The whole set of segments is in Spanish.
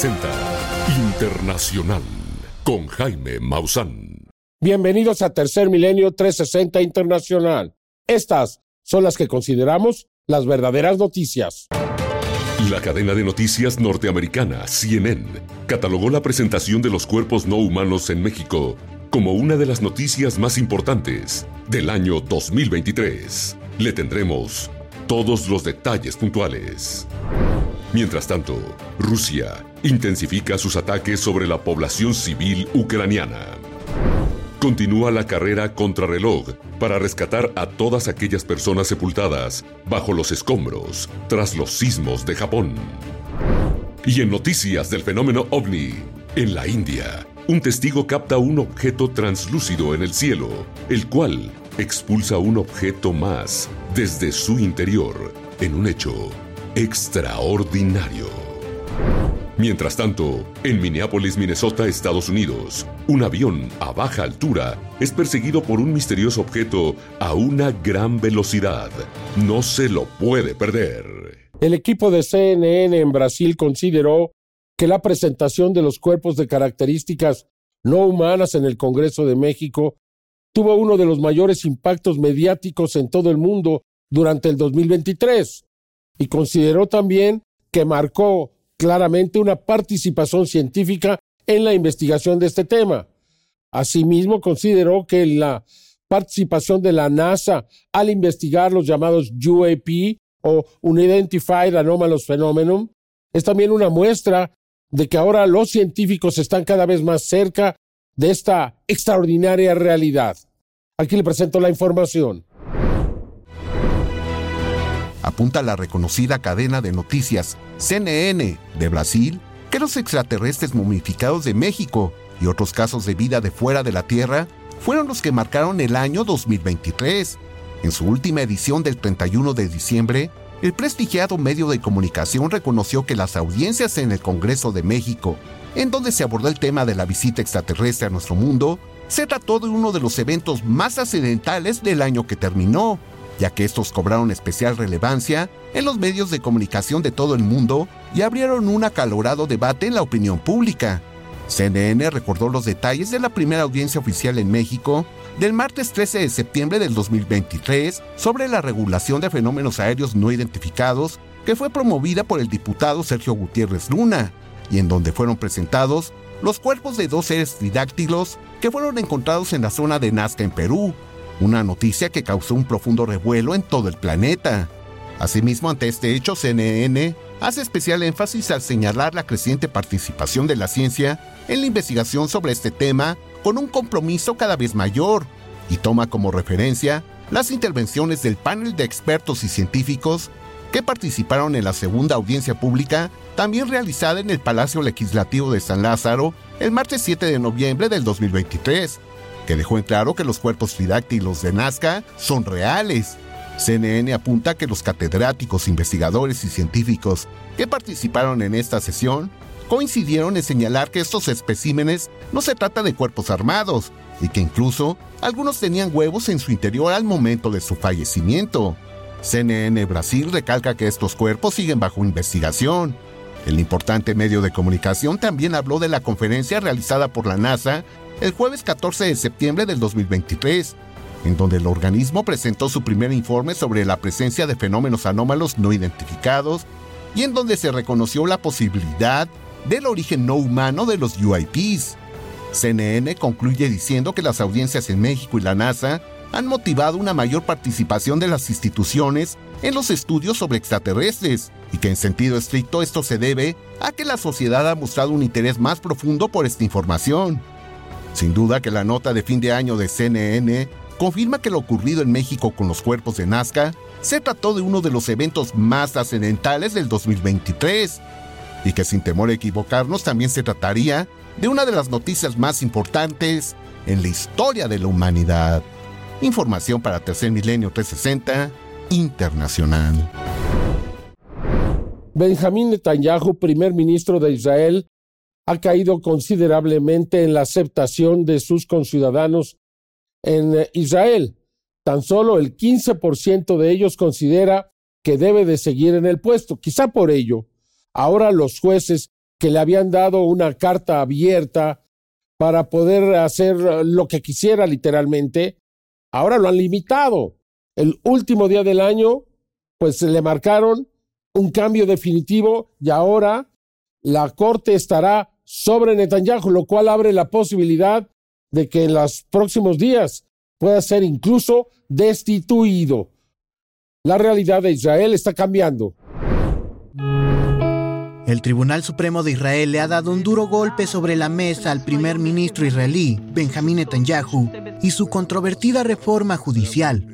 360 Internacional con Jaime Maussan. Bienvenidos a Tercer Milenio 360 Internacional. Estas son las que consideramos las verdaderas noticias. La cadena de noticias norteamericana, CNN, catalogó la presentación de los cuerpos no humanos en México como una de las noticias más importantes del año 2023. Le tendremos todos los detalles puntuales. Mientras tanto, Rusia intensifica sus ataques sobre la población civil ucraniana. Continúa la carrera contrarreloj para rescatar a todas aquellas personas sepultadas bajo los escombros tras los sismos de Japón. Y en noticias del fenómeno ovni, en la India, un testigo capta un objeto translúcido en el cielo, el cual expulsa un objeto más desde su interior en un hecho extraordinario. Mientras tanto, en Minneapolis, Minnesota, Estados Unidos, un avión a baja altura es perseguido por un misterioso objeto a una gran velocidad. No se lo puede perder. El equipo de CNN en Brasil consideró que la presentación de los cuerpos de características no humanas en el Congreso de México tuvo uno de los mayores impactos mediáticos en todo el mundo durante el 2023 y consideró también que marcó claramente una participación científica en la investigación de este tema. Asimismo, consideró que la participación de la NASA al investigar los llamados UAP o Unidentified Anomalous Phenomenon es también una muestra de que ahora los científicos están cada vez más cerca de esta extraordinaria realidad. Aquí le presento la información apunta la reconocida cadena de noticias CNN de Brasil que los extraterrestres momificados de México y otros casos de vida de fuera de la Tierra fueron los que marcaron el año 2023. En su última edición del 31 de diciembre, el prestigiado medio de comunicación reconoció que las audiencias en el Congreso de México, en donde se abordó el tema de la visita extraterrestre a nuestro mundo, se trató de uno de los eventos más accidentales del año que terminó ya que estos cobraron especial relevancia en los medios de comunicación de todo el mundo y abrieron un acalorado debate en la opinión pública. CNN recordó los detalles de la primera audiencia oficial en México del martes 13 de septiembre del 2023 sobre la regulación de fenómenos aéreos no identificados que fue promovida por el diputado Sergio Gutiérrez Luna y en donde fueron presentados los cuerpos de dos seres tridáctilos que fueron encontrados en la zona de Nazca en Perú, una noticia que causó un profundo revuelo en todo el planeta. Asimismo, ante este hecho, CNN hace especial énfasis al señalar la creciente participación de la ciencia en la investigación sobre este tema con un compromiso cada vez mayor y toma como referencia las intervenciones del panel de expertos y científicos que participaron en la segunda audiencia pública, también realizada en el Palacio Legislativo de San Lázaro el martes 7 de noviembre del 2023, que dejó en claro que los cuerpos tridáctilos de Nazca son reales. CNN apunta que los catedráticos, investigadores y científicos que participaron en esta sesión coincidieron en señalar que estos especímenes no se trata de cuerpos armados y que incluso algunos tenían huevos en su interior al momento de su fallecimiento. CNN Brasil recalca que estos cuerpos siguen bajo investigación. El importante medio de comunicación también habló de la conferencia realizada por la NASA el jueves 14 de septiembre del 2023, en donde el organismo presentó su primer informe sobre la presencia de fenómenos anómalos no identificados y en donde se reconoció la posibilidad del origen no humano de los UIPs. CNN concluye diciendo que las audiencias en México y la NASA han motivado una mayor participación de las instituciones en los estudios sobre extraterrestres y que en sentido estricto esto se debe a que la sociedad ha mostrado un interés más profundo por esta información. Sin duda que la nota de fin de año de CNN confirma que lo ocurrido en México con los cuerpos de Nazca se trató de uno de los eventos más trascendentales del 2023 y que sin temor a equivocarnos también se trataría de una de las noticias más importantes en la historia de la humanidad. Información para Tercer Milenio 360 Internacional. Benjamín Netanyahu, primer ministro de Israel, ha caído considerablemente en la aceptación de sus conciudadanos en eh, Israel. Tan solo el 15% de ellos considera que debe de seguir en el puesto. Quizá por ello Ahora los jueces que le habían dado una carta abierta para poder hacer lo que quisiera literalmente, ahora lo han limitado. El último día del año, pues le marcaron un cambio definitivo y ahora la corte estará sobre Netanyahu, lo cual abre la posibilidad de que en los próximos días pueda ser incluso destituido. La realidad de Israel está cambiando. El Tribunal Supremo de Israel le ha dado un duro golpe sobre la mesa al primer ministro israelí, Benjamín Netanyahu, y su controvertida reforma judicial.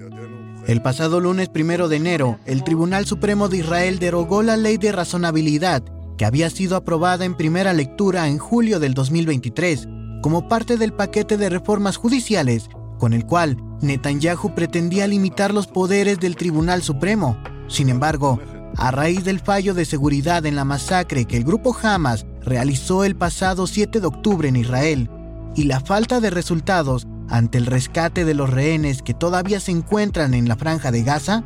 El pasado lunes primero de enero, el Tribunal Supremo de Israel derogó la ley de razonabilidad que había sido aprobada en primera lectura en julio del 2023 como parte del paquete de reformas judiciales con el cual Netanyahu pretendía limitar los poderes del Tribunal Supremo. Sin embargo, a raíz del fallo de seguridad en la masacre que el grupo Hamas realizó el pasado 7 de octubre en Israel y la falta de resultados ante el rescate de los rehenes que todavía se encuentran en la franja de Gaza,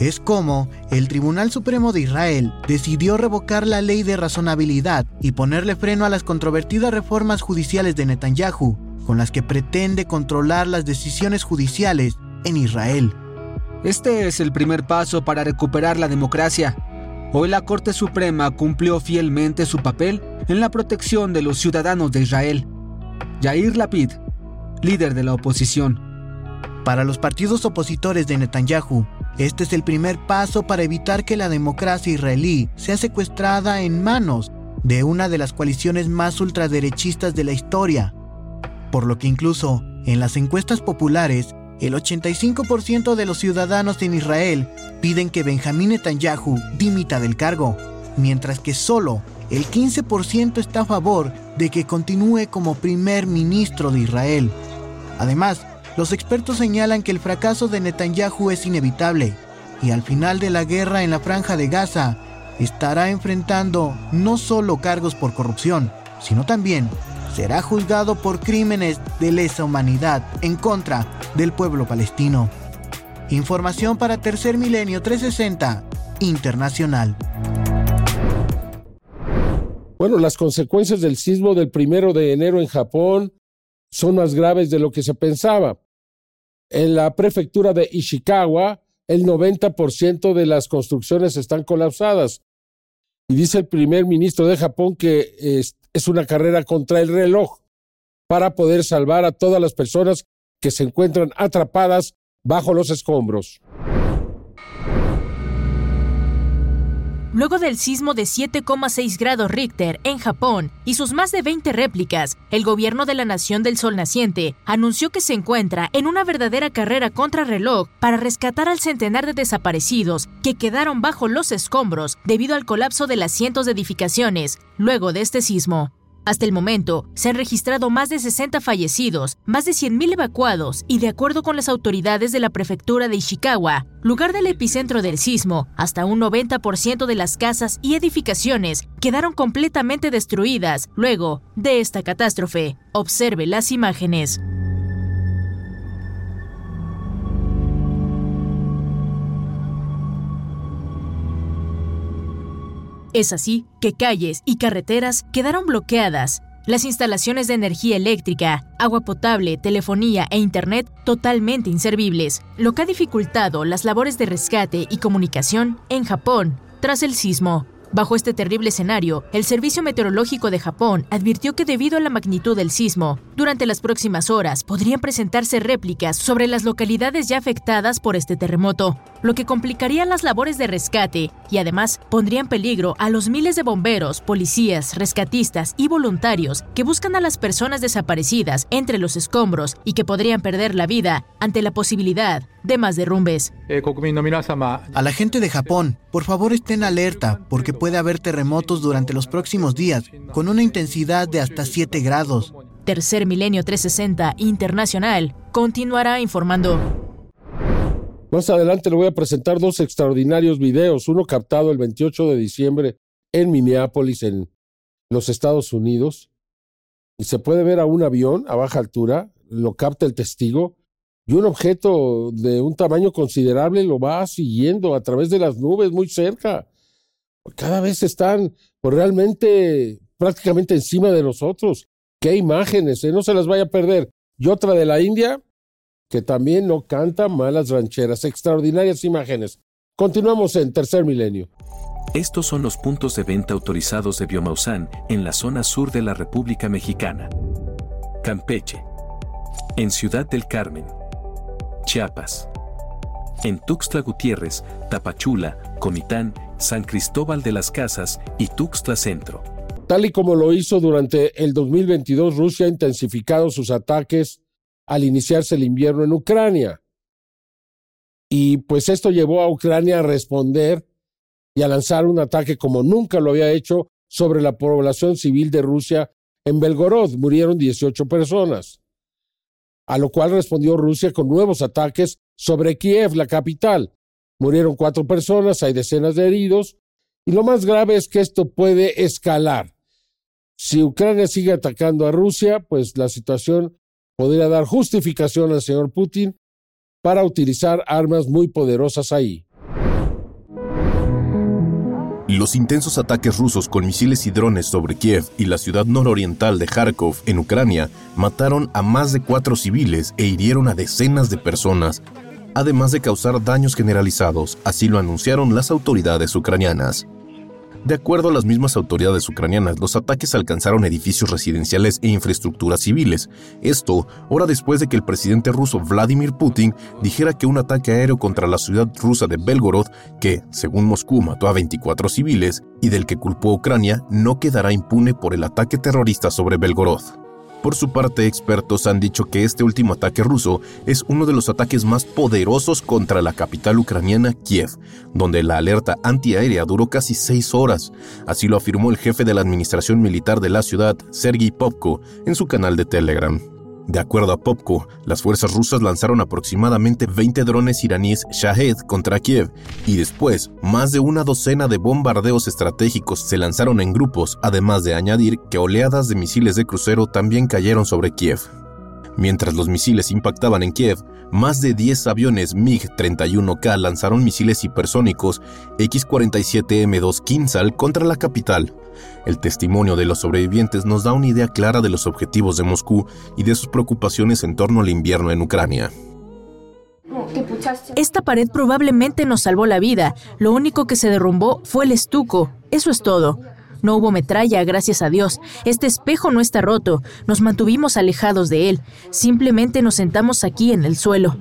es como el Tribunal Supremo de Israel decidió revocar la ley de razonabilidad y ponerle freno a las controvertidas reformas judiciales de Netanyahu, con las que pretende controlar las decisiones judiciales en Israel. Este es el primer paso para recuperar la democracia. Hoy la Corte Suprema cumplió fielmente su papel en la protección de los ciudadanos de Israel. Yair Lapid, líder de la oposición. Para los partidos opositores de Netanyahu, este es el primer paso para evitar que la democracia israelí sea secuestrada en manos de una de las coaliciones más ultraderechistas de la historia. Por lo que incluso en las encuestas populares, el 85% de los ciudadanos en Israel piden que Benjamín Netanyahu dimita del cargo, mientras que solo el 15% está a favor de que continúe como primer ministro de Israel. Además, los expertos señalan que el fracaso de Netanyahu es inevitable y al final de la guerra en la franja de Gaza estará enfrentando no solo cargos por corrupción, sino también será juzgado por crímenes de lesa humanidad en contra del pueblo palestino. Información para Tercer Milenio 360 Internacional. Bueno, las consecuencias del sismo del primero de enero en Japón son más graves de lo que se pensaba. En la prefectura de Ishikawa, el 90% de las construcciones están colapsadas. Y dice el primer ministro de Japón que es, es una carrera contra el reloj para poder salvar a todas las personas que se encuentran atrapadas bajo los escombros. Luego del sismo de 7,6 grados Richter en Japón y sus más de 20 réplicas, el gobierno de la Nación del Sol Naciente anunció que se encuentra en una verdadera carrera contra reloj para rescatar al centenar de desaparecidos que quedaron bajo los escombros debido al colapso de las cientos de edificaciones luego de este sismo. Hasta el momento, se han registrado más de 60 fallecidos, más de 100.000 evacuados y de acuerdo con las autoridades de la prefectura de Ishikawa, lugar del epicentro del sismo, hasta un 90% de las casas y edificaciones quedaron completamente destruidas luego de esta catástrofe. Observe las imágenes. Es así que calles y carreteras quedaron bloqueadas, las instalaciones de energía eléctrica, agua potable, telefonía e Internet totalmente inservibles, lo que ha dificultado las labores de rescate y comunicación en Japón tras el sismo. Bajo este terrible escenario, el Servicio Meteorológico de Japón advirtió que debido a la magnitud del sismo, durante las próximas horas podrían presentarse réplicas sobre las localidades ya afectadas por este terremoto, lo que complicaría las labores de rescate y además pondría en peligro a los miles de bomberos, policías, rescatistas y voluntarios que buscan a las personas desaparecidas entre los escombros y que podrían perder la vida ante la posibilidad de más derrumbes. A la gente de Japón, por favor estén alerta porque puede haber terremotos durante los próximos días con una intensidad de hasta 7 grados. Tercer Milenio 360 Internacional continuará informando. Más adelante le voy a presentar dos extraordinarios videos, uno captado el 28 de diciembre en Minneapolis, en los Estados Unidos, y se puede ver a un avión a baja altura, lo capta el testigo, y un objeto de un tamaño considerable lo va siguiendo a través de las nubes muy cerca. cada vez están pues, realmente prácticamente encima de nosotros. Qué imágenes, ¿eh? no se las vaya a perder. Y otra de la India, que también no canta malas rancheras, extraordinarias imágenes. Continuamos en Tercer Milenio. Estos son los puntos de venta autorizados de Biomausan en la zona sur de la República Mexicana. Campeche. En Ciudad del Carmen. Chiapas. En Tuxtla Gutiérrez, Tapachula, Comitán, San Cristóbal de las Casas y Tuxtla Centro. Tal y como lo hizo durante el 2022, Rusia ha intensificado sus ataques al iniciarse el invierno en Ucrania. Y pues esto llevó a Ucrania a responder y a lanzar un ataque como nunca lo había hecho sobre la población civil de Rusia en Belgorod. Murieron 18 personas. A lo cual respondió Rusia con nuevos ataques sobre Kiev, la capital. Murieron cuatro personas, hay decenas de heridos, y lo más grave es que esto puede escalar. Si Ucrania sigue atacando a Rusia, pues la situación podría dar justificación al señor Putin para utilizar armas muy poderosas ahí. Los intensos ataques rusos con misiles y drones sobre Kiev y la ciudad nororiental de Kharkov, en Ucrania, mataron a más de cuatro civiles e hirieron a decenas de personas, además de causar daños generalizados, así lo anunciaron las autoridades ucranianas. De acuerdo a las mismas autoridades ucranianas, los ataques alcanzaron edificios residenciales e infraestructuras civiles. Esto, hora después de que el presidente ruso Vladimir Putin dijera que un ataque aéreo contra la ciudad rusa de Belgorod, que, según Moscú, mató a 24 civiles, y del que culpó a Ucrania, no quedará impune por el ataque terrorista sobre Belgorod. Por su parte, expertos han dicho que este último ataque ruso es uno de los ataques más poderosos contra la capital ucraniana, Kiev, donde la alerta antiaérea duró casi seis horas. Así lo afirmó el jefe de la administración militar de la ciudad, Sergei Popko, en su canal de Telegram. De acuerdo a Popko, las fuerzas rusas lanzaron aproximadamente 20 drones iraníes Shahed contra Kiev y después más de una docena de bombardeos estratégicos se lanzaron en grupos, además de añadir que oleadas de misiles de crucero también cayeron sobre Kiev. Mientras los misiles impactaban en Kiev, más de 10 aviones MiG-31K lanzaron misiles hipersónicos X-47M2 Kinsal contra la capital. El testimonio de los sobrevivientes nos da una idea clara de los objetivos de Moscú y de sus preocupaciones en torno al invierno en Ucrania. Esta pared probablemente nos salvó la vida. Lo único que se derrumbó fue el estuco. Eso es todo. No hubo metralla, gracias a Dios. Este espejo no está roto. Nos mantuvimos alejados de él. Simplemente nos sentamos aquí en el suelo.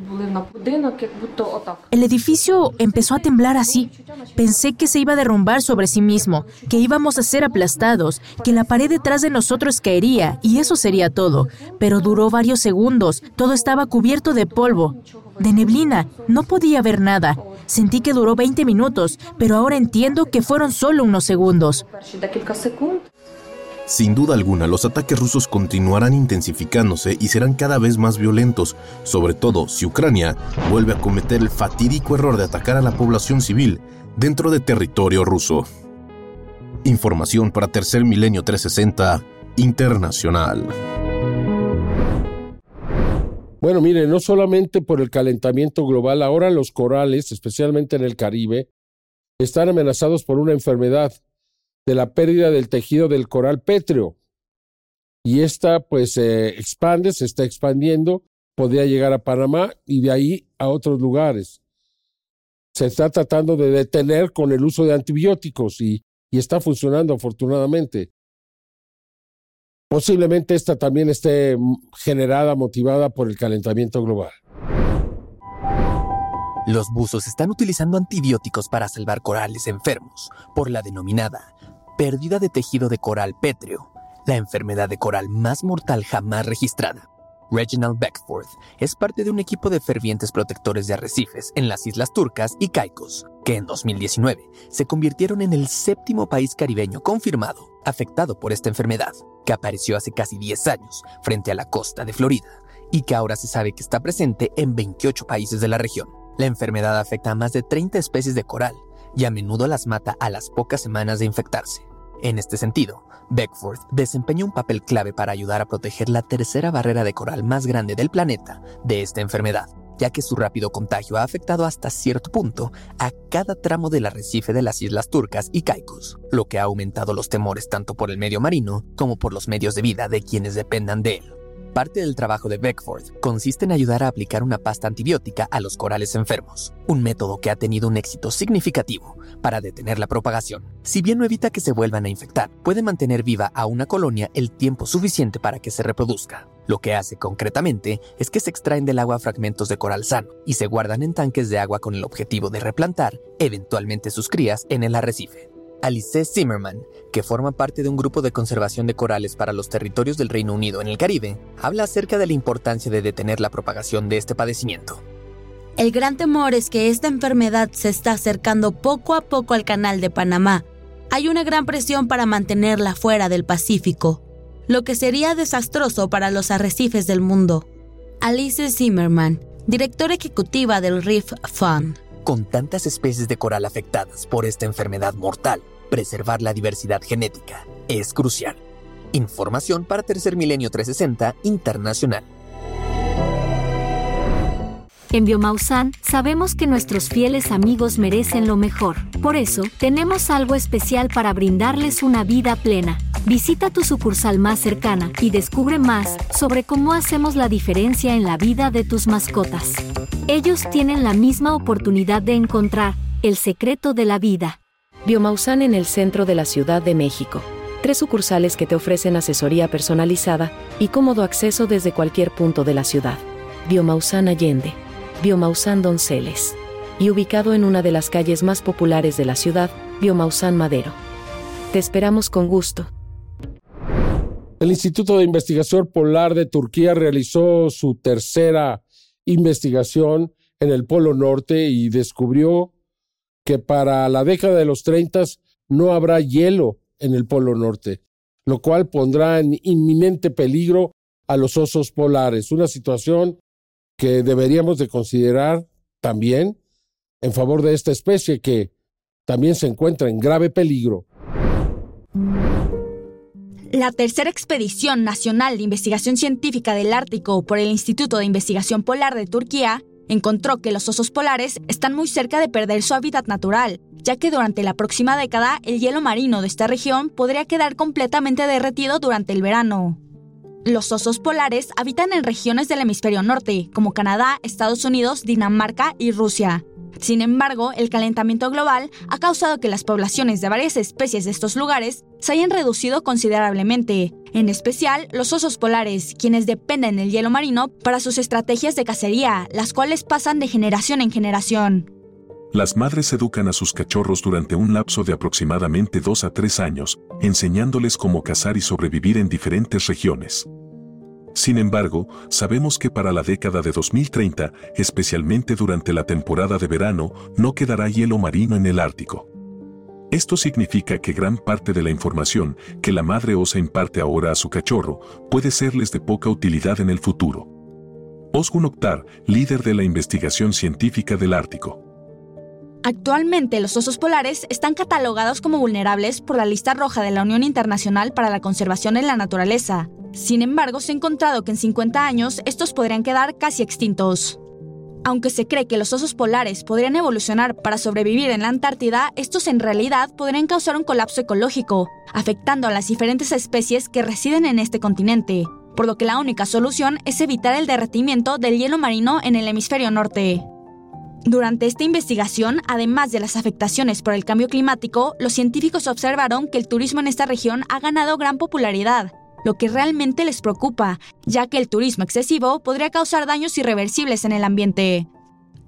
El edificio empezó a temblar así. Pensé que se iba a derrumbar sobre sí mismo, que íbamos a ser aplastados, que la pared detrás de nosotros caería y eso sería todo. Pero duró varios segundos. Todo estaba cubierto de polvo, de neblina. No podía ver nada. Sentí que duró 20 minutos, pero ahora entiendo que fueron solo unos segundos. Sin duda alguna, los ataques rusos continuarán intensificándose y serán cada vez más violentos, sobre todo si Ucrania vuelve a cometer el fatídico error de atacar a la población civil dentro de territorio ruso. Información para Tercer Milenio 360 Internacional. Bueno, mire, no solamente por el calentamiento global, ahora los corales, especialmente en el Caribe, están amenazados por una enfermedad de la pérdida del tejido del coral pétreo. Y esta pues se expande, se está expandiendo, podría llegar a Panamá y de ahí a otros lugares. Se está tratando de detener con el uso de antibióticos y, y está funcionando afortunadamente. Posiblemente esta también esté generada, motivada por el calentamiento global. Los buzos están utilizando antibióticos para salvar corales enfermos por la denominada pérdida de tejido de coral pétreo, la enfermedad de coral más mortal jamás registrada. Reginald Beckforth es parte de un equipo de fervientes protectores de arrecifes en las Islas Turcas y Caicos, que en 2019 se convirtieron en el séptimo país caribeño confirmado afectado por esta enfermedad, que apareció hace casi 10 años frente a la costa de Florida y que ahora se sabe que está presente en 28 países de la región. La enfermedad afecta a más de 30 especies de coral y a menudo las mata a las pocas semanas de infectarse. En este sentido, Beckford desempeña un papel clave para ayudar a proteger la tercera barrera de coral más grande del planeta de esta enfermedad. ya que su rápido contagio ha afectado hasta cierto punto a cada tramo del arrecife de las islas turcas y Caicos, lo que ha aumentado los temores tanto por el medio marino como por los medios de vida de quienes dependan de él. Parte del trabajo de Beckford consiste en ayudar a aplicar una pasta antibiótica a los corales enfermos, un método que ha tenido un éxito significativo para detener la propagación. Si bien no evita que se vuelvan a infectar, puede mantener viva a una colonia el tiempo suficiente para que se reproduzca. Lo que hace concretamente es que se extraen del agua fragmentos de coral sano y se guardan en tanques de agua con el objetivo de replantar eventualmente sus crías en el arrecife. Alice Zimmerman, que forma parte de un grupo de conservación de corales para los territorios del Reino Unido en el Caribe, habla acerca de la importancia de detener la propagación de este padecimiento. El gran temor es que esta enfermedad se está acercando poco a poco al canal de Panamá. Hay una gran presión para mantenerla fuera del Pacífico, lo que sería desastroso para los arrecifes del mundo. Alice Zimmerman, directora ejecutiva del Reef Fund. Con tantas especies de coral afectadas por esta enfermedad mortal, preservar la diversidad genética es crucial. Información para Tercer Milenio 360 Internacional. En Biomausan sabemos que nuestros fieles amigos merecen lo mejor. Por eso, tenemos algo especial para brindarles una vida plena. Visita tu sucursal más cercana y descubre más sobre cómo hacemos la diferencia en la vida de tus mascotas. Ellos tienen la misma oportunidad de encontrar el secreto de la vida. Biomausan en el centro de la Ciudad de México. Tres sucursales que te ofrecen asesoría personalizada y cómodo acceso desde cualquier punto de la ciudad. Biomausan Allende. Biomausan Donceles. Y ubicado en una de las calles más populares de la ciudad, Biomausan Madero. Te esperamos con gusto. El Instituto de Investigación Polar de Turquía realizó su tercera investigación en el Polo Norte y descubrió que para la década de los 30 no habrá hielo en el Polo Norte, lo cual pondrá en inminente peligro a los osos polares, una situación que deberíamos de considerar también en favor de esta especie que también se encuentra en grave peligro. La tercera expedición nacional de investigación científica del Ártico por el Instituto de Investigación Polar de Turquía encontró que los osos polares están muy cerca de perder su hábitat natural, ya que durante la próxima década el hielo marino de esta región podría quedar completamente derretido durante el verano. Los osos polares habitan en regiones del hemisferio norte, como Canadá, Estados Unidos, Dinamarca y Rusia. Sin embargo, el calentamiento global ha causado que las poblaciones de varias especies de estos lugares se hayan reducido considerablemente, en especial los osos polares, quienes dependen del hielo marino para sus estrategias de cacería, las cuales pasan de generación en generación. Las madres educan a sus cachorros durante un lapso de aproximadamente 2 a 3 años, enseñándoles cómo cazar y sobrevivir en diferentes regiones. Sin embargo, sabemos que para la década de 2030, especialmente durante la temporada de verano, no quedará hielo marino en el Ártico. Esto significa que gran parte de la información que la madre osa imparte ahora a su cachorro puede serles de poca utilidad en el futuro. Osgun Oktar, líder de la investigación científica del Ártico. Actualmente los osos polares están catalogados como vulnerables por la lista roja de la Unión Internacional para la Conservación en la Naturaleza. Sin embargo, se ha encontrado que en 50 años estos podrían quedar casi extintos. Aunque se cree que los osos polares podrían evolucionar para sobrevivir en la Antártida, estos en realidad podrían causar un colapso ecológico, afectando a las diferentes especies que residen en este continente, por lo que la única solución es evitar el derretimiento del hielo marino en el hemisferio norte. Durante esta investigación, además de las afectaciones por el cambio climático, los científicos observaron que el turismo en esta región ha ganado gran popularidad, lo que realmente les preocupa, ya que el turismo excesivo podría causar daños irreversibles en el ambiente.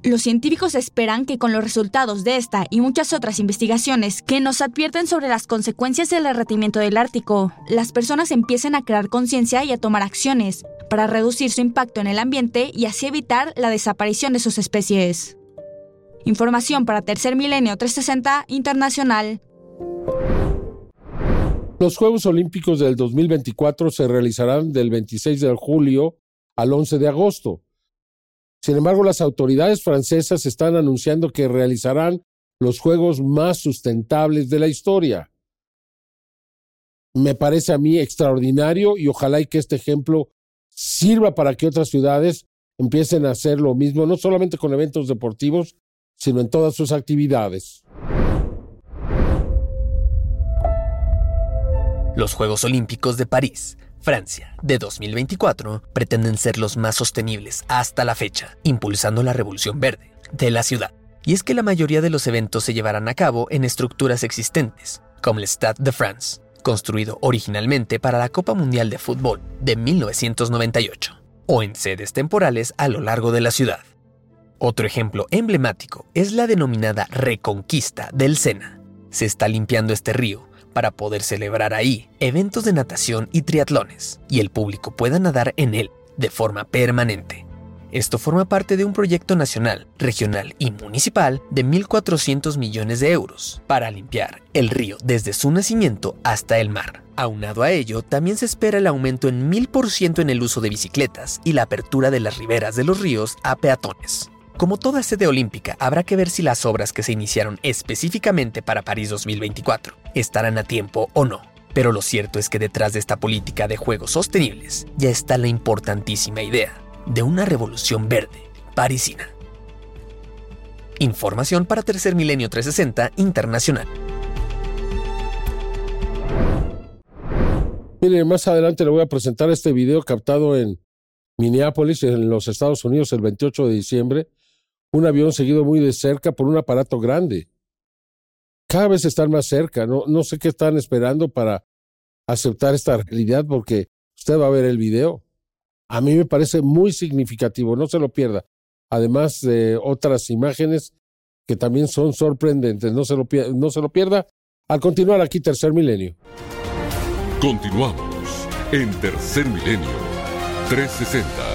Los científicos esperan que con los resultados de esta y muchas otras investigaciones que nos advierten sobre las consecuencias del derretimiento del Ártico, las personas empiecen a crear conciencia y a tomar acciones para reducir su impacto en el ambiente y así evitar la desaparición de sus especies. Información para Tercer Milenio 360 Internacional. Los Juegos Olímpicos del 2024 se realizarán del 26 de julio al 11 de agosto. Sin embargo, las autoridades francesas están anunciando que realizarán los Juegos más sustentables de la historia. Me parece a mí extraordinario y ojalá y que este ejemplo sirva para que otras ciudades empiecen a hacer lo mismo, no solamente con eventos deportivos, sino en todas sus actividades. Los Juegos Olímpicos de París, Francia, de 2024, pretenden ser los más sostenibles hasta la fecha, impulsando la revolución verde de la ciudad. Y es que la mayoría de los eventos se llevarán a cabo en estructuras existentes, como el Stade de France, construido originalmente para la Copa Mundial de Fútbol de 1998, o en sedes temporales a lo largo de la ciudad. Otro ejemplo emblemático es la denominada Reconquista del Sena. Se está limpiando este río para poder celebrar ahí eventos de natación y triatlones, y el público pueda nadar en él de forma permanente. Esto forma parte de un proyecto nacional, regional y municipal de 1.400 millones de euros para limpiar el río desde su nacimiento hasta el mar. Aunado a ello, también se espera el aumento en 1.000% en el uso de bicicletas y la apertura de las riberas de los ríos a peatones. Como toda sede olímpica, habrá que ver si las obras que se iniciaron específicamente para París 2024 estarán a tiempo o no. Pero lo cierto es que detrás de esta política de juegos sostenibles ya está la importantísima idea de una revolución verde parisina. Información para Tercer Milenio 360 Internacional. Mire, más adelante le voy a presentar este video captado en Minneapolis, en los Estados Unidos, el 28 de diciembre, un avión seguido muy de cerca por un aparato grande. Cada vez están más cerca, no, no sé qué están esperando para aceptar esta realidad porque usted va a ver el video. A mí me parece muy significativo, no se lo pierda. Además de otras imágenes que también son sorprendentes, no se lo, no se lo pierda. Al continuar aquí, Tercer Milenio. Continuamos en Tercer Milenio 360.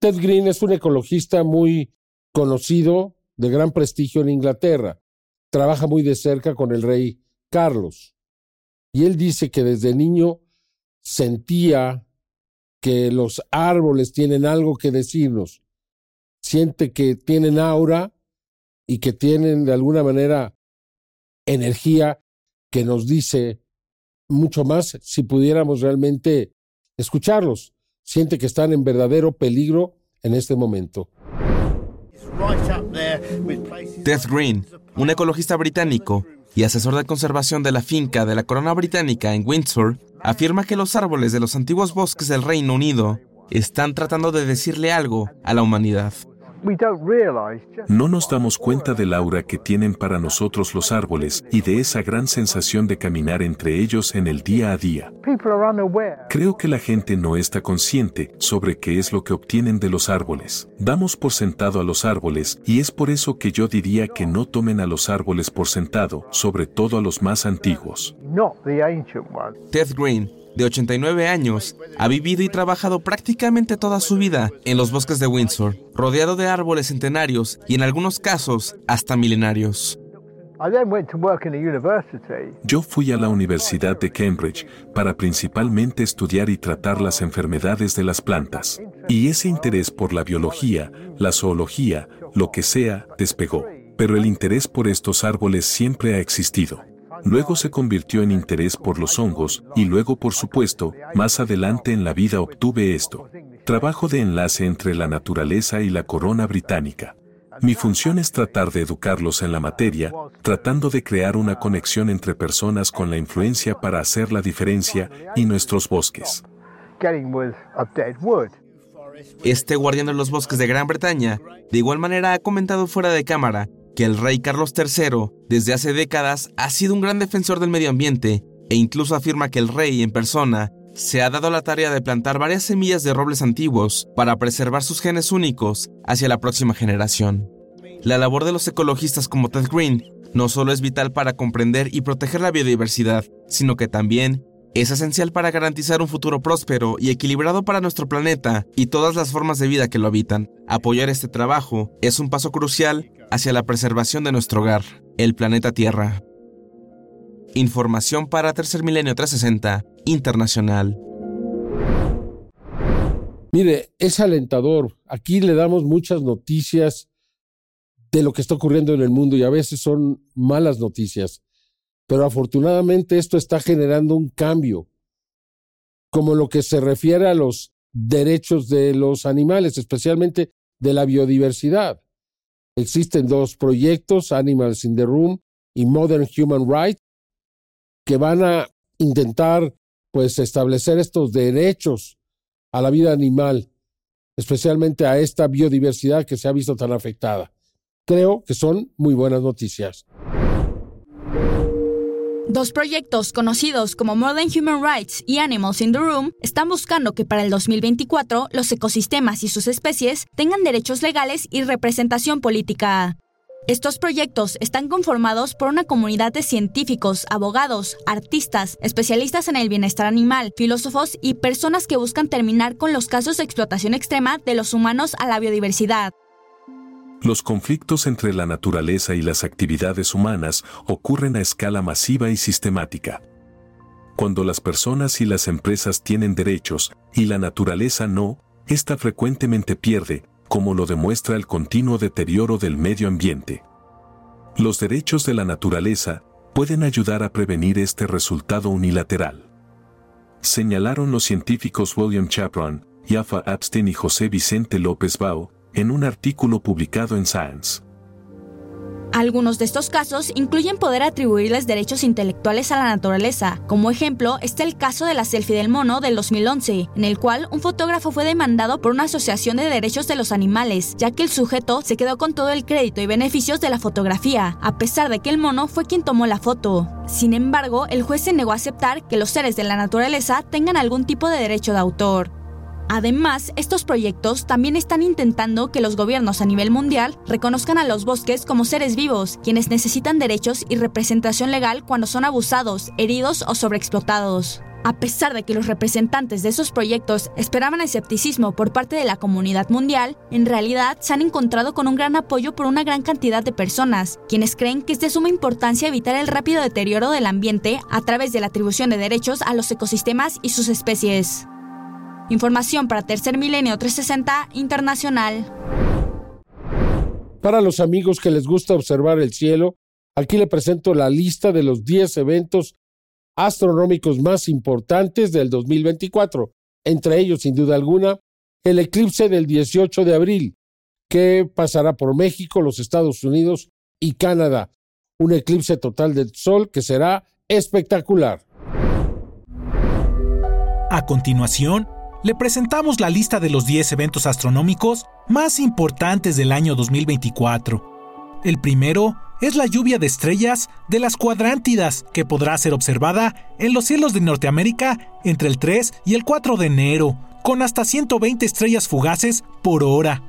Ted Green es un ecologista muy conocido, de gran prestigio en Inglaterra. Trabaja muy de cerca con el rey Carlos. Y él dice que desde niño sentía que los árboles tienen algo que decirnos. Siente que tienen aura y que tienen de alguna manera energía que nos dice mucho más si pudiéramos realmente escucharlos siente que están en verdadero peligro en este momento. Ted Green, un ecologista británico y asesor de conservación de la finca de la corona británica en Windsor, afirma que los árboles de los antiguos bosques del Reino Unido están tratando de decirle algo a la humanidad. No nos damos cuenta del aura que tienen para nosotros los árboles y de esa gran sensación de caminar entre ellos en el día a día. Creo que la gente no está consciente sobre qué es lo que obtienen de los árboles. Damos por sentado a los árboles y es por eso que yo diría que no tomen a los árboles por sentado, sobre todo a los más antiguos. Ted Green de 89 años, ha vivido y trabajado prácticamente toda su vida en los bosques de Windsor, rodeado de árboles centenarios y en algunos casos hasta milenarios. Yo fui a la Universidad de Cambridge para principalmente estudiar y tratar las enfermedades de las plantas. Y ese interés por la biología, la zoología, lo que sea, despegó. Pero el interés por estos árboles siempre ha existido. Luego se convirtió en interés por los hongos y luego, por supuesto, más adelante en la vida obtuve esto. Trabajo de enlace entre la naturaleza y la corona británica. Mi función es tratar de educarlos en la materia, tratando de crear una conexión entre personas con la influencia para hacer la diferencia y nuestros bosques. Este guardián de los bosques de Gran Bretaña, de igual manera, ha comentado fuera de cámara que el rey Carlos III, desde hace décadas, ha sido un gran defensor del medio ambiente e incluso afirma que el rey en persona se ha dado la tarea de plantar varias semillas de robles antiguos para preservar sus genes únicos hacia la próxima generación. La labor de los ecologistas como Ted Green no solo es vital para comprender y proteger la biodiversidad, sino que también es esencial para garantizar un futuro próspero y equilibrado para nuestro planeta y todas las formas de vida que lo habitan. Apoyar este trabajo es un paso crucial hacia la preservación de nuestro hogar, el planeta Tierra. Información para Tercer Milenio 360 Internacional. Mire, es alentador. Aquí le damos muchas noticias de lo que está ocurriendo en el mundo y a veces son malas noticias. Pero afortunadamente esto está generando un cambio. Como lo que se refiere a los derechos de los animales, especialmente de la biodiversidad. Existen dos proyectos, Animals in the Room y Modern Human Rights, que van a intentar pues establecer estos derechos a la vida animal, especialmente a esta biodiversidad que se ha visto tan afectada. Creo que son muy buenas noticias. Dos proyectos conocidos como Modern Human Rights y Animals in the Room están buscando que para el 2024 los ecosistemas y sus especies tengan derechos legales y representación política. Estos proyectos están conformados por una comunidad de científicos, abogados, artistas, especialistas en el bienestar animal, filósofos y personas que buscan terminar con los casos de explotación extrema de los humanos a la biodiversidad. Los conflictos entre la naturaleza y las actividades humanas ocurren a escala masiva y sistemática. Cuando las personas y las empresas tienen derechos y la naturaleza no, esta frecuentemente pierde, como lo demuestra el continuo deterioro del medio ambiente. Los derechos de la naturaleza pueden ayudar a prevenir este resultado unilateral. Señalaron los científicos William Chapron, Yafa Epstein y José Vicente López Bao, en un artículo publicado en Science. Algunos de estos casos incluyen poder atribuirles derechos intelectuales a la naturaleza. Como ejemplo, está el caso de la selfie del mono del 2011, en el cual un fotógrafo fue demandado por una asociación de derechos de los animales, ya que el sujeto se quedó con todo el crédito y beneficios de la fotografía, a pesar de que el mono fue quien tomó la foto. Sin embargo, el juez se negó a aceptar que los seres de la naturaleza tengan algún tipo de derecho de autor. Además, estos proyectos también están intentando que los gobiernos a nivel mundial reconozcan a los bosques como seres vivos, quienes necesitan derechos y representación legal cuando son abusados, heridos o sobreexplotados. A pesar de que los representantes de esos proyectos esperaban escepticismo por parte de la comunidad mundial, en realidad se han encontrado con un gran apoyo por una gran cantidad de personas, quienes creen que es de suma importancia evitar el rápido deterioro del ambiente a través de la atribución de derechos a los ecosistemas y sus especies. Información para Tercer Milenio 360 Internacional. Para los amigos que les gusta observar el cielo, aquí le presento la lista de los 10 eventos astronómicos más importantes del 2024. Entre ellos, sin duda alguna, el eclipse del 18 de abril, que pasará por México, los Estados Unidos y Canadá. Un eclipse total del Sol que será espectacular. A continuación, le presentamos la lista de los 10 eventos astronómicos más importantes del año 2024. El primero es la lluvia de estrellas de las cuadrántidas, que podrá ser observada en los cielos de Norteamérica entre el 3 y el 4 de enero, con hasta 120 estrellas fugaces por hora.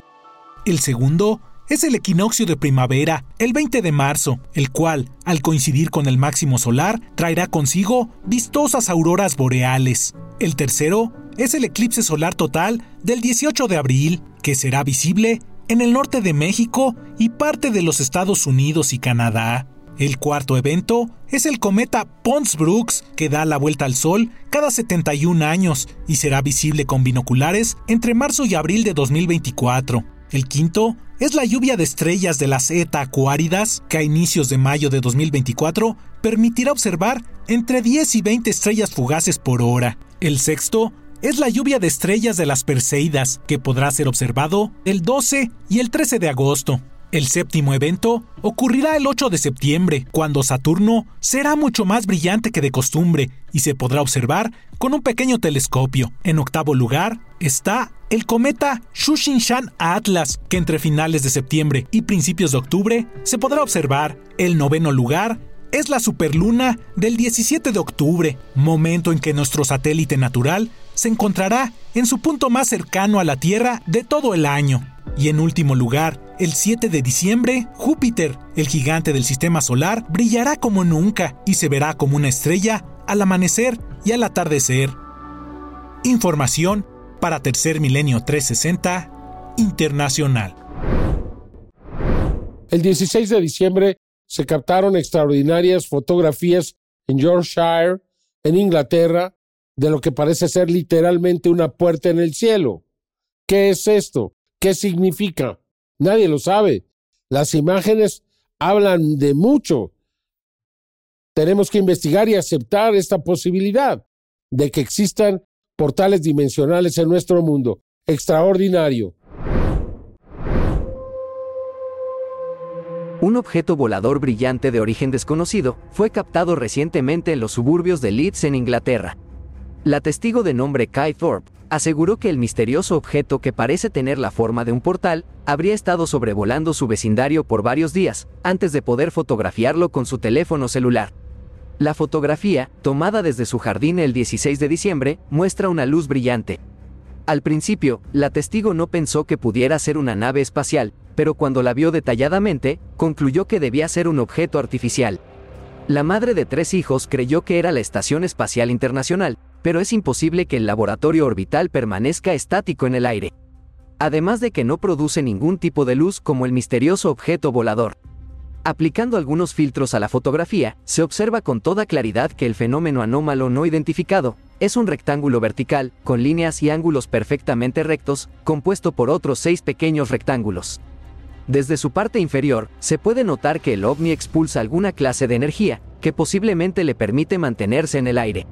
El segundo es el equinoccio de primavera, el 20 de marzo, el cual, al coincidir con el máximo solar, traerá consigo vistosas auroras boreales. El tercero es el eclipse solar total del 18 de abril, que será visible en el norte de México y parte de los Estados Unidos y Canadá. El cuarto evento es el cometa Pons-Brooks, que da la vuelta al Sol cada 71 años y será visible con binoculares entre marzo y abril de 2024. El quinto es la lluvia de estrellas de las ETA acuáridas, que a inicios de mayo de 2024 permitirá observar entre 10 y 20 estrellas fugaces por hora. El sexto es la lluvia de estrellas de las Perseidas, que podrá ser observado el 12 y el 13 de agosto. El séptimo evento ocurrirá el 8 de septiembre, cuando Saturno será mucho más brillante que de costumbre y se podrá observar con un pequeño telescopio. En octavo lugar está el cometa Shushinshan Atlas, que entre finales de septiembre y principios de octubre se podrá observar. El noveno lugar es la superluna del 17 de octubre, momento en que nuestro satélite natural se encontrará en su punto más cercano a la Tierra de todo el año. Y en último lugar, el 7 de diciembre, Júpiter, el gigante del sistema solar, brillará como nunca y se verá como una estrella al amanecer y al atardecer. Información para Tercer Milenio 360 Internacional. El 16 de diciembre se captaron extraordinarias fotografías en Yorkshire, en Inglaterra, de lo que parece ser literalmente una puerta en el cielo. ¿Qué es esto? ¿Qué significa? Nadie lo sabe. Las imágenes hablan de mucho. Tenemos que investigar y aceptar esta posibilidad de que existan portales dimensionales en nuestro mundo. Extraordinario. Un objeto volador brillante de origen desconocido fue captado recientemente en los suburbios de Leeds en Inglaterra. La testigo de nombre Kai Thorpe aseguró que el misterioso objeto que parece tener la forma de un portal habría estado sobrevolando su vecindario por varios días, antes de poder fotografiarlo con su teléfono celular. La fotografía, tomada desde su jardín el 16 de diciembre, muestra una luz brillante. Al principio, la testigo no pensó que pudiera ser una nave espacial, pero cuando la vio detalladamente, concluyó que debía ser un objeto artificial. La madre de tres hijos creyó que era la Estación Espacial Internacional, pero es imposible que el laboratorio orbital permanezca estático en el aire. Además de que no produce ningún tipo de luz como el misterioso objeto volador. Aplicando algunos filtros a la fotografía, se observa con toda claridad que el fenómeno anómalo no identificado es un rectángulo vertical, con líneas y ángulos perfectamente rectos, compuesto por otros seis pequeños rectángulos. Desde su parte inferior, se puede notar que el ovni expulsa alguna clase de energía, que posiblemente le permite mantenerse en el aire.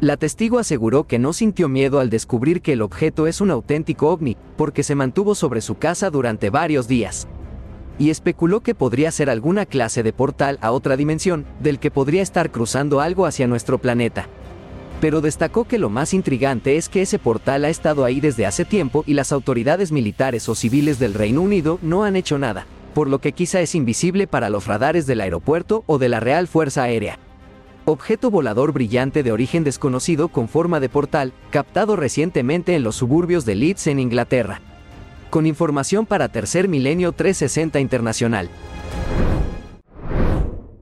La testigo aseguró que no sintió miedo al descubrir que el objeto es un auténtico ovni, porque se mantuvo sobre su casa durante varios días. Y especuló que podría ser alguna clase de portal a otra dimensión, del que podría estar cruzando algo hacia nuestro planeta. Pero destacó que lo más intrigante es que ese portal ha estado ahí desde hace tiempo y las autoridades militares o civiles del Reino Unido no han hecho nada, por lo que quizá es invisible para los radares del aeropuerto o de la Real Fuerza Aérea objeto volador brillante de origen desconocido con forma de portal, captado recientemente en los suburbios de Leeds en Inglaterra. Con información para Tercer Milenio 360 Internacional.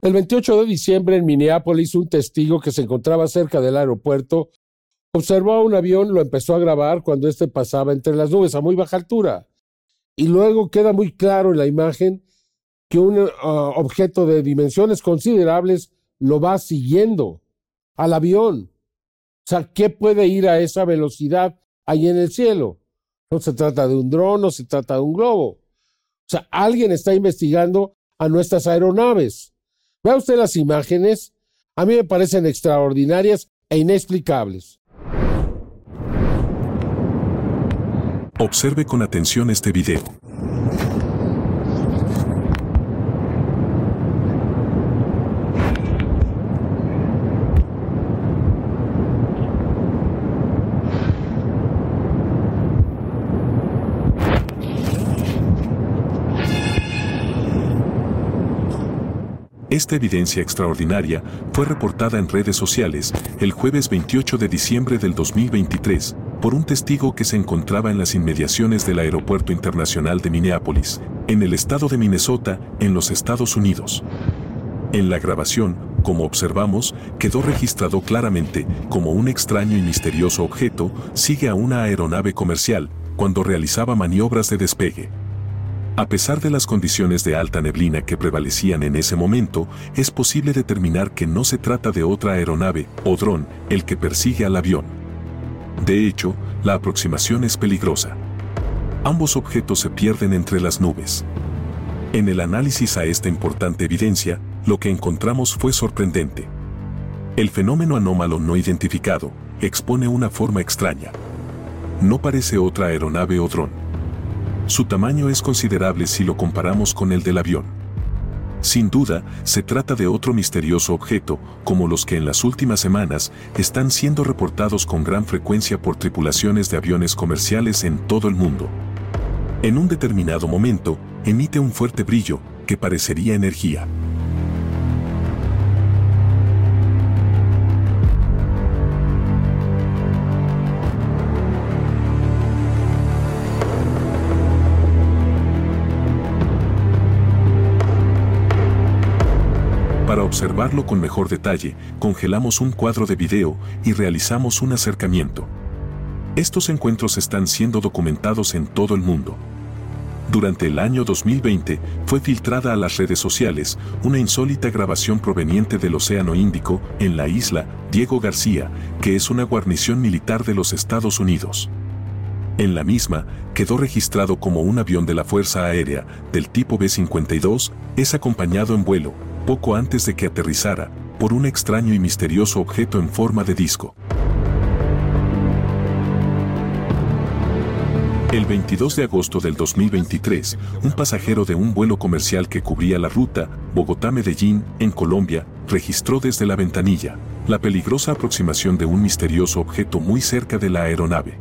El 28 de diciembre en Minneapolis, un testigo que se encontraba cerca del aeropuerto observó a un avión, lo empezó a grabar cuando éste pasaba entre las nubes a muy baja altura. Y luego queda muy claro en la imagen que un uh, objeto de dimensiones considerables lo va siguiendo al avión. O sea, ¿qué puede ir a esa velocidad ahí en el cielo? No se trata de un dron, no se trata de un globo. O sea, alguien está investigando a nuestras aeronaves. Vea usted las imágenes. A mí me parecen extraordinarias e inexplicables. Observe con atención este video. Esta evidencia extraordinaria fue reportada en redes sociales el jueves 28 de diciembre del 2023 por un testigo que se encontraba en las inmediaciones del Aeropuerto Internacional de Minneapolis, en el estado de Minnesota, en los Estados Unidos. En la grabación, como observamos, quedó registrado claramente como un extraño y misterioso objeto sigue a una aeronave comercial cuando realizaba maniobras de despegue. A pesar de las condiciones de alta neblina que prevalecían en ese momento, es posible determinar que no se trata de otra aeronave o dron el que persigue al avión. De hecho, la aproximación es peligrosa. Ambos objetos se pierden entre las nubes. En el análisis a esta importante evidencia, lo que encontramos fue sorprendente. El fenómeno anómalo no identificado expone una forma extraña. No parece otra aeronave o dron su tamaño es considerable si lo comparamos con el del avión. Sin duda, se trata de otro misterioso objeto, como los que en las últimas semanas están siendo reportados con gran frecuencia por tripulaciones de aviones comerciales en todo el mundo. En un determinado momento, emite un fuerte brillo, que parecería energía. Observarlo con mejor detalle, congelamos un cuadro de video y realizamos un acercamiento. Estos encuentros están siendo documentados en todo el mundo. Durante el año 2020 fue filtrada a las redes sociales una insólita grabación proveniente del Océano Índico en la isla Diego García, que es una guarnición militar de los Estados Unidos. En la misma, quedó registrado como un avión de la Fuerza Aérea del tipo B-52, es acompañado en vuelo, poco antes de que aterrizara, por un extraño y misterioso objeto en forma de disco. El 22 de agosto del 2023, un pasajero de un vuelo comercial que cubría la ruta Bogotá-Medellín, en Colombia, registró desde la ventanilla la peligrosa aproximación de un misterioso objeto muy cerca de la aeronave.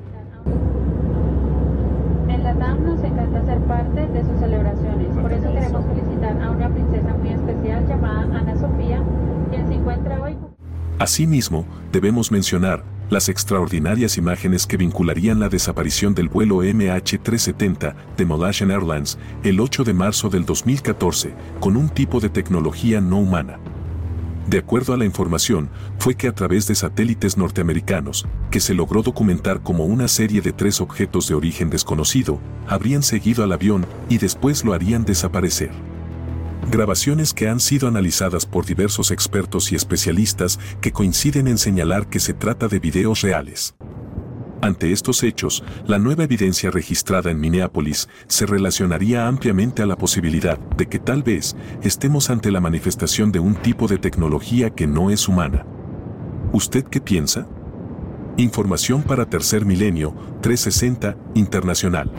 En la TAM nos encanta ser parte de sus celebraciones, por eso queremos felicitar a una princesa muy especial llamada Ana Sofía, quien se encuentra hoy. Asimismo, debemos mencionar las extraordinarias imágenes que vincularían la desaparición del vuelo MH370 de Malaysian Airlines el 8 de marzo del 2014 con un tipo de tecnología no humana. De acuerdo a la información, fue que a través de satélites norteamericanos, que se logró documentar como una serie de tres objetos de origen desconocido, habrían seguido al avión y después lo harían desaparecer. Grabaciones que han sido analizadas por diversos expertos y especialistas que coinciden en señalar que se trata de videos reales. Ante estos hechos, la nueva evidencia registrada en Minneapolis se relacionaría ampliamente a la posibilidad de que tal vez estemos ante la manifestación de un tipo de tecnología que no es humana. ¿Usted qué piensa? Información para Tercer Milenio 360 Internacional.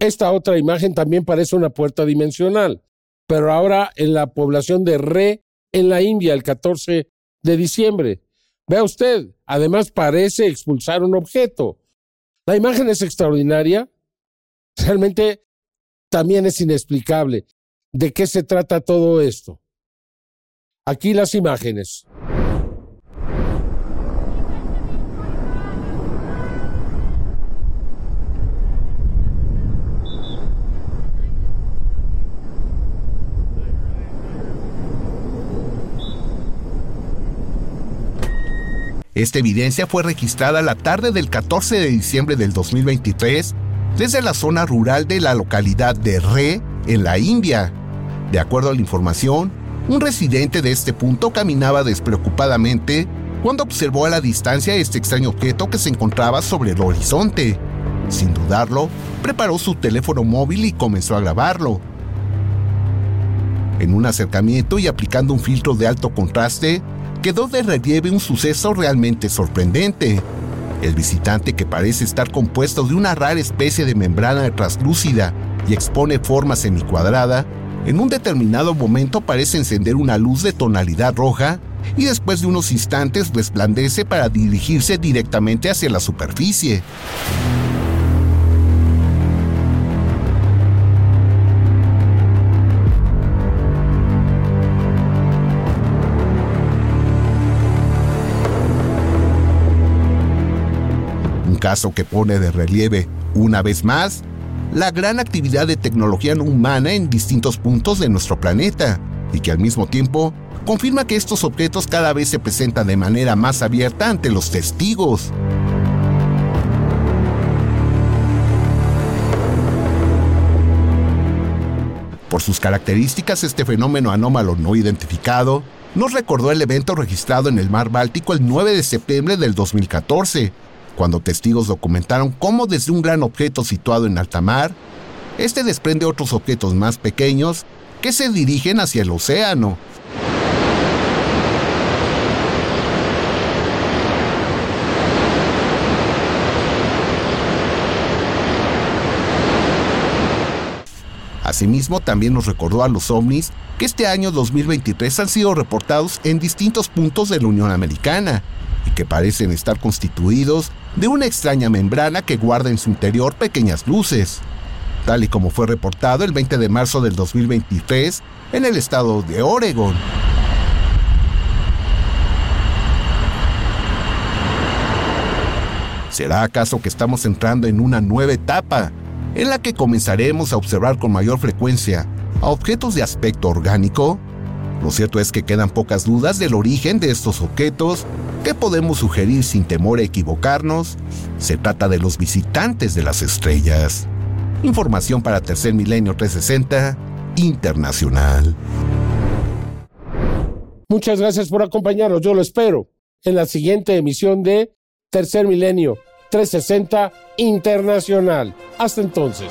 Esta otra imagen también parece una puerta dimensional, pero ahora en la población de Re, en la India, el 14 de diciembre. Vea usted, además parece expulsar un objeto. La imagen es extraordinaria, realmente también es inexplicable. ¿De qué se trata todo esto? Aquí las imágenes. Esta evidencia fue registrada la tarde del 14 de diciembre del 2023 desde la zona rural de la localidad de Re, en la India. De acuerdo a la información, un residente de este punto caminaba despreocupadamente cuando observó a la distancia este extraño objeto que se encontraba sobre el horizonte. Sin dudarlo, preparó su teléfono móvil y comenzó a grabarlo. En un acercamiento y aplicando un filtro de alto contraste, quedó de relieve un suceso realmente sorprendente. El visitante que parece estar compuesto de una rara especie de membrana translúcida y expone forma semicuadrada, en un determinado momento parece encender una luz de tonalidad roja y después de unos instantes resplandece para dirigirse directamente hacia la superficie. Caso que pone de relieve, una vez más, la gran actividad de tecnología no humana en distintos puntos de nuestro planeta, y que al mismo tiempo confirma que estos objetos cada vez se presentan de manera más abierta ante los testigos. Por sus características, este fenómeno anómalo no identificado nos recordó el evento registrado en el mar Báltico el 9 de septiembre del 2014, cuando testigos documentaron cómo desde un gran objeto situado en alta mar, este desprende otros objetos más pequeños que se dirigen hacia el océano. Asimismo, también nos recordó a los ovnis que este año 2023 han sido reportados en distintos puntos de la Unión Americana que parecen estar constituidos de una extraña membrana que guarda en su interior pequeñas luces, tal y como fue reportado el 20 de marzo del 2023 en el estado de Oregon. ¿Será acaso que estamos entrando en una nueva etapa en la que comenzaremos a observar con mayor frecuencia a objetos de aspecto orgánico? Lo cierto es que quedan pocas dudas del origen de estos objetos que podemos sugerir sin temor a equivocarnos. Se trata de los visitantes de las estrellas. Información para Tercer Milenio 360 Internacional. Muchas gracias por acompañarnos. Yo lo espero en la siguiente emisión de Tercer Milenio 360 Internacional. Hasta entonces.